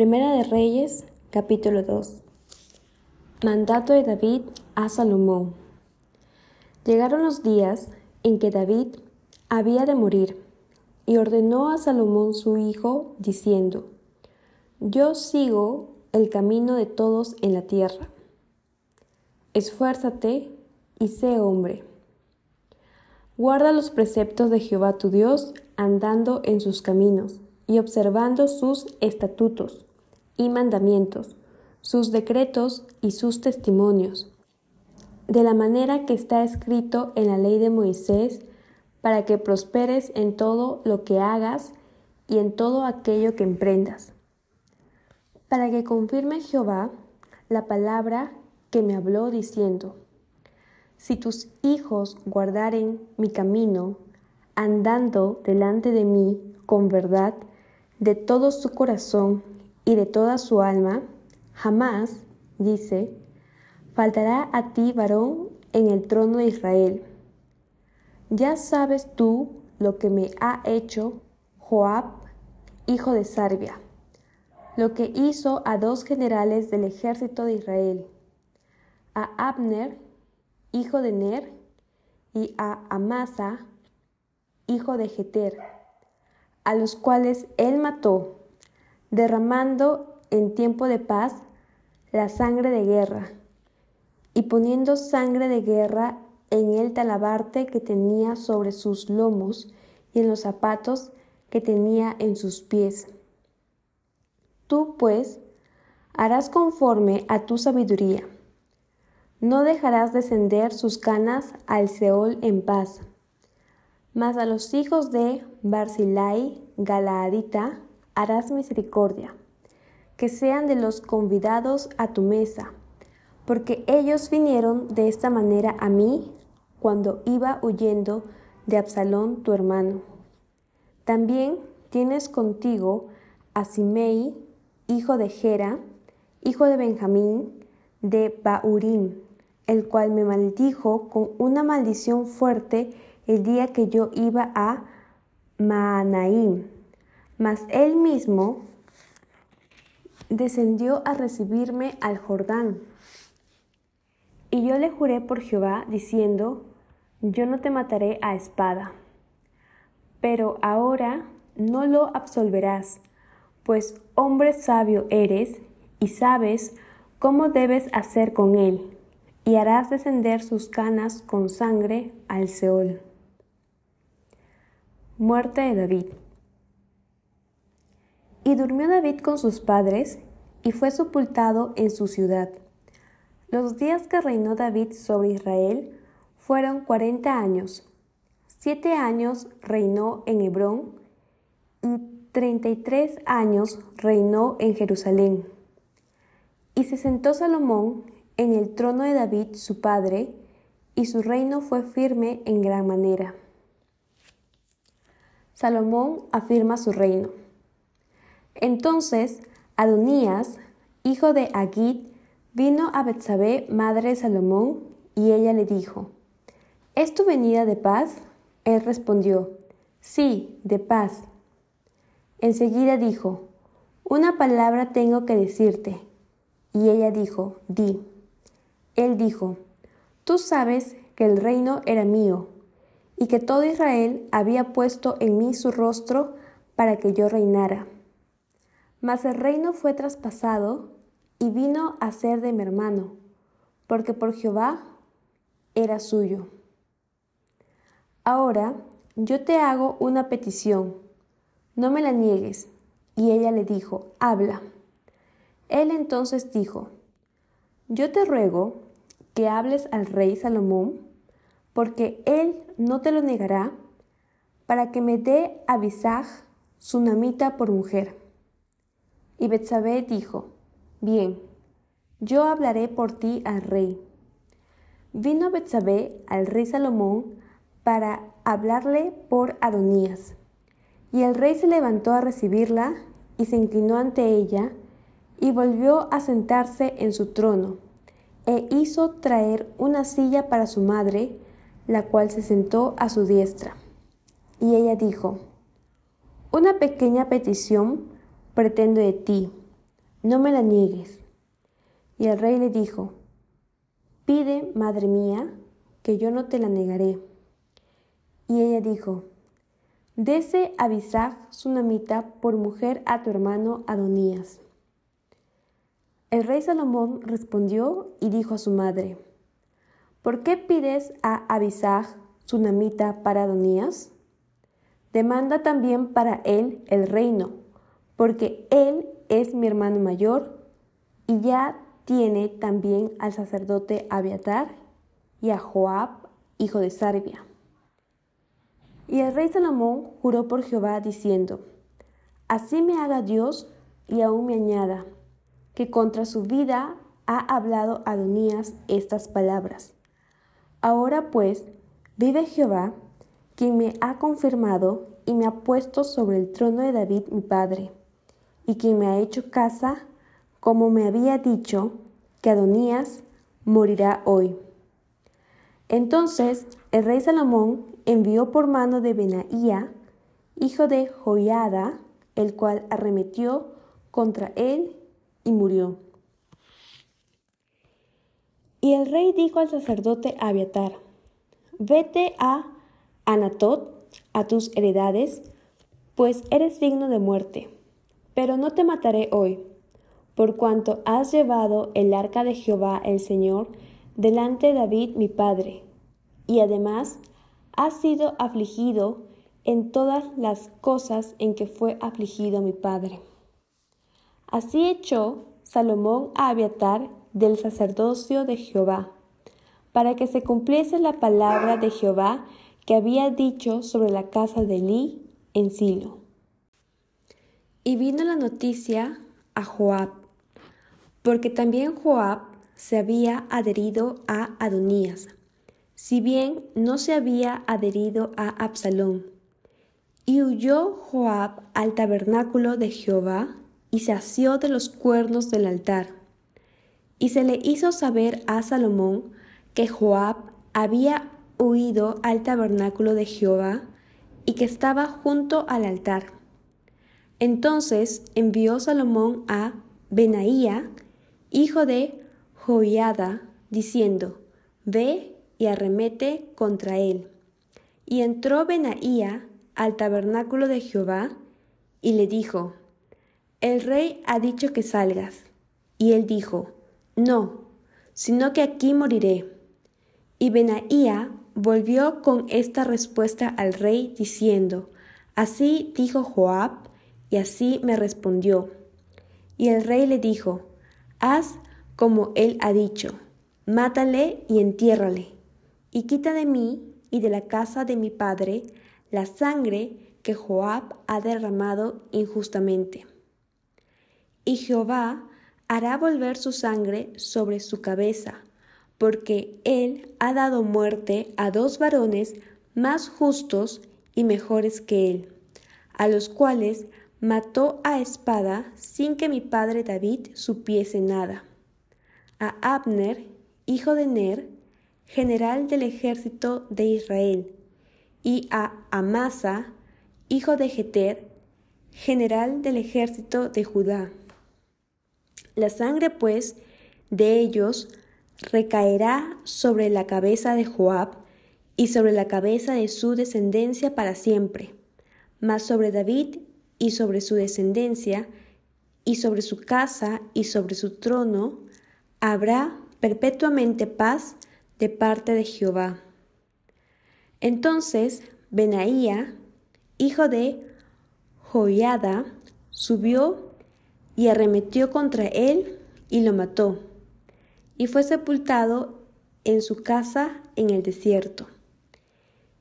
Primera de Reyes, capítulo 2. Mandato de David a Salomón. Llegaron los días en que David había de morir, y ordenó a Salomón su hijo, diciendo, Yo sigo el camino de todos en la tierra. Esfuérzate y sé hombre. Guarda los preceptos de Jehová tu Dios, andando en sus caminos y observando sus estatutos y mandamientos, sus decretos y sus testimonios, de la manera que está escrito en la ley de Moisés, para que prosperes en todo lo que hagas y en todo aquello que emprendas. Para que confirme Jehová la palabra que me habló diciendo, si tus hijos guardaren mi camino, andando delante de mí con verdad, de todo su corazón y de toda su alma, jamás, dice, faltará a ti varón en el trono de Israel. Ya sabes tú lo que me ha hecho Joab, hijo de Sarbia, lo que hizo a dos generales del ejército de Israel, a Abner, hijo de Ner, y a Amasa, hijo de Jeter a los cuales él mató, derramando en tiempo de paz la sangre de guerra, y poniendo sangre de guerra en el talabarte que tenía sobre sus lomos y en los zapatos que tenía en sus pies. Tú, pues, harás conforme a tu sabiduría. No dejarás descender sus canas al Seol en paz mas a los hijos de Barzilai, Galaadita, harás misericordia, que sean de los convidados a tu mesa, porque ellos vinieron de esta manera a mí cuando iba huyendo de Absalón tu hermano. También tienes contigo a Simei, hijo de Gera, hijo de Benjamín, de Baurim, el cual me maldijo con una maldición fuerte el día que yo iba a Maanaim. Mas él mismo descendió a recibirme al Jordán. Y yo le juré por Jehová, diciendo, yo no te mataré a espada. Pero ahora no lo absolverás, pues hombre sabio eres y sabes cómo debes hacer con él, y harás descender sus canas con sangre al Seol. Muerte de David. Y durmió David con sus padres, y fue sepultado en su ciudad. Los días que reinó David sobre Israel fueron cuarenta años. Siete años reinó en Hebrón, y treinta y tres años reinó en Jerusalén. Y se sentó Salomón en el trono de David su padre, y su reino fue firme en gran manera. Salomón afirma su reino. Entonces Adonías, hijo de Agit, vino a Betsabé, madre de Salomón, y ella le dijo: ¿Es tu venida de paz? Él respondió: Sí, de paz. Enseguida dijo: Una palabra tengo que decirte. Y ella dijo: Di. Él dijo: Tú sabes que el reino era mío y que todo Israel había puesto en mí su rostro para que yo reinara. Mas el reino fue traspasado y vino a ser de mi hermano, porque por Jehová era suyo. Ahora yo te hago una petición, no me la niegues. Y ella le dijo, habla. Él entonces dijo, yo te ruego que hables al rey Salomón, porque él no te lo negará, para que me dé a Bisaj, namita por mujer. Y Betsabé dijo, Bien, yo hablaré por ti al rey. Vino Betsabé al rey Salomón para hablarle por Adonías. Y el rey se levantó a recibirla y se inclinó ante ella y volvió a sentarse en su trono e hizo traer una silla para su madre la cual se sentó a su diestra. Y ella dijo, Una pequeña petición pretendo de ti, no me la niegues. Y el rey le dijo, Pide, madre mía, que yo no te la negaré. Y ella dijo, Dese Abisag Sunamita por mujer a tu hermano Adonías. El rey Salomón respondió y dijo a su madre, ¿Por qué pides a Abisag Sunamita para Adonías? Demanda también para él el reino, porque él es mi hermano mayor y ya tiene también al sacerdote Abiatar y a Joab, hijo de Sarbia. Y el rey Salomón juró por Jehová diciendo, Así me haga Dios y aún me añada, que contra su vida ha hablado Adonías estas palabras. Ahora pues, vive Jehová, quien me ha confirmado y me ha puesto sobre el trono de David mi padre, y quien me ha hecho casa, como me había dicho, que Adonías morirá hoy. Entonces el rey Salomón envió por mano de Benaía, hijo de Joiada, el cual arremetió contra él y murió. Y el rey dijo al sacerdote Abiatar, vete a Anatot, a tus heredades, pues eres digno de muerte, pero no te mataré hoy, por cuanto has llevado el arca de Jehová el Señor delante de David mi padre, y además has sido afligido en todas las cosas en que fue afligido mi padre. Así echó Salomón a Abiatar del sacerdocio de Jehová, para que se cumpliese la palabra de Jehová que había dicho sobre la casa de Elí en Silo. Y vino la noticia a Joab, porque también Joab se había adherido a Adonías, si bien no se había adherido a Absalón. Y huyó Joab al tabernáculo de Jehová y se asió de los cuernos del altar. Y se le hizo saber a Salomón que Joab había huido al tabernáculo de Jehová y que estaba junto al altar. Entonces envió Salomón a Benaía, hijo de Joiada, diciendo, Ve y arremete contra él. Y entró Benaía al tabernáculo de Jehová y le dijo, El rey ha dicho que salgas. Y él dijo, No, sino que aquí moriré. Y Benaía volvió con esta respuesta al rey diciendo, Así dijo Joab, y así me respondió. Y el rey le dijo, Haz como él ha dicho, mátale y entiérrale, y quita de mí y de la casa de mi padre la sangre que Joab ha derramado injustamente. Y Jehová hará volver su sangre sobre su cabeza, porque él ha dado muerte a dos varones más justos y mejores que él, a los cuales mató a espada sin que mi padre David supiese nada a Abner, hijo de Ner, general del ejército de Israel, y a Amasa, hijo de Jeter, general del ejército de Judá. La sangre, pues, de ellos recaerá sobre la cabeza de Joab y sobre la cabeza de su descendencia para siempre, mas sobre David y sobre su descendencia, y sobre su casa y sobre su trono, habrá perpetuamente paz de parte de Jehová. Entonces Benaía, hijo de Joiada, subió y arremetió contra él y lo mató, y fue sepultado en su casa en el desierto.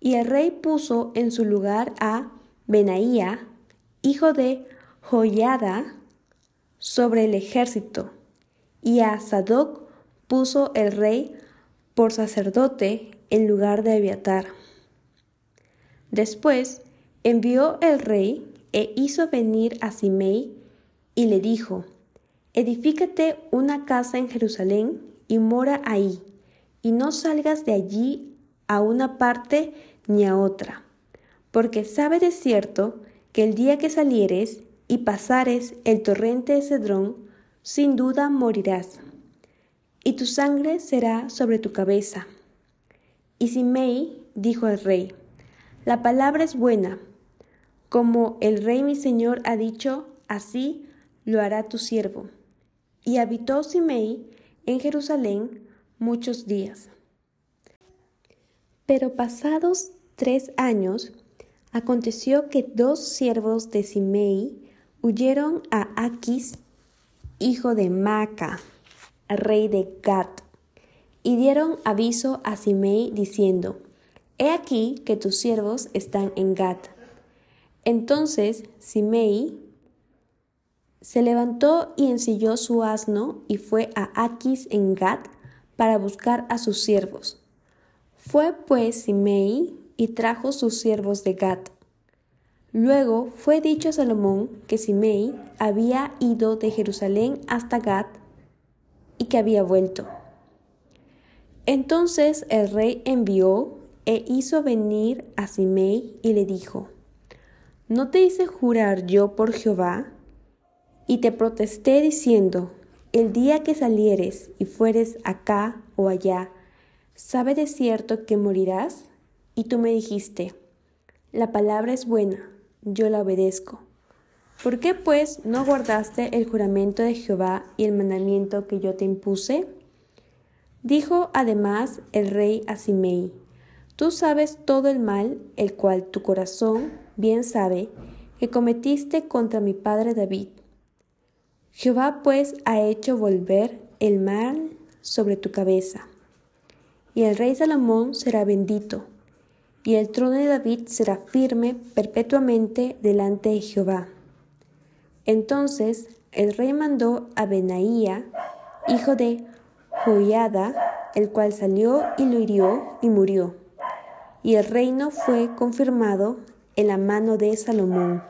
Y el rey puso en su lugar a Benaía, hijo de Joiada, sobre el ejército y a Sadoc puso el rey por sacerdote en lugar de Abiatar. Después envió el rey e hizo venir a Simei y le dijo, Edifícate una casa en Jerusalén y mora ahí, y no salgas de allí a una parte ni a otra, porque sabe de cierto que el día que salieres y pasares el torrente de Cedrón, sin duda morirás, y tu sangre será sobre tu cabeza. Y Simei dijo al rey, La palabra es buena, como el rey mi señor ha dicho, así lo hará tu siervo. Y habitó Simei en Jerusalén muchos días. Pero pasados tres años, aconteció que dos siervos de Simei huyeron a Aquis, hijo de Maca, rey de Gat, y dieron aviso a Simei diciendo, He aquí que tus siervos están en Gat. Entonces Simei se levantó y ensilló su asno y fue a Aquis en Gat para buscar a sus siervos. Fue pues Simei y trajo sus siervos de Gat. Luego fue dicho a Salomón que Simei había ido de Jerusalén hasta Gat y que había vuelto. Entonces el rey envió e hizo venir a Simei y le dijo, ¿No te hice jurar yo por Jehová? Y te protesté diciendo, el día que salieres y fueres acá o allá, ¿sabe de cierto que morirás? Y tú me dijiste, la palabra es buena, yo la obedezco. ¿Por qué pues no guardaste el juramento de Jehová y el mandamiento que yo te impuse? Dijo además el rey a Simei, Tú sabes todo el mal, el cual tu corazón bien sabe, que cometiste contra mi padre David. Jehová pues ha hecho volver el mal sobre tu cabeza. Y el rey Salomón será bendito, y el trono de David será firme perpetuamente delante de Jehová. Entonces el rey mandó a Benaía, hijo de Joiada, el cual salió y lo hirió y murió. Y el reino fue confirmado en la mano de Salomón.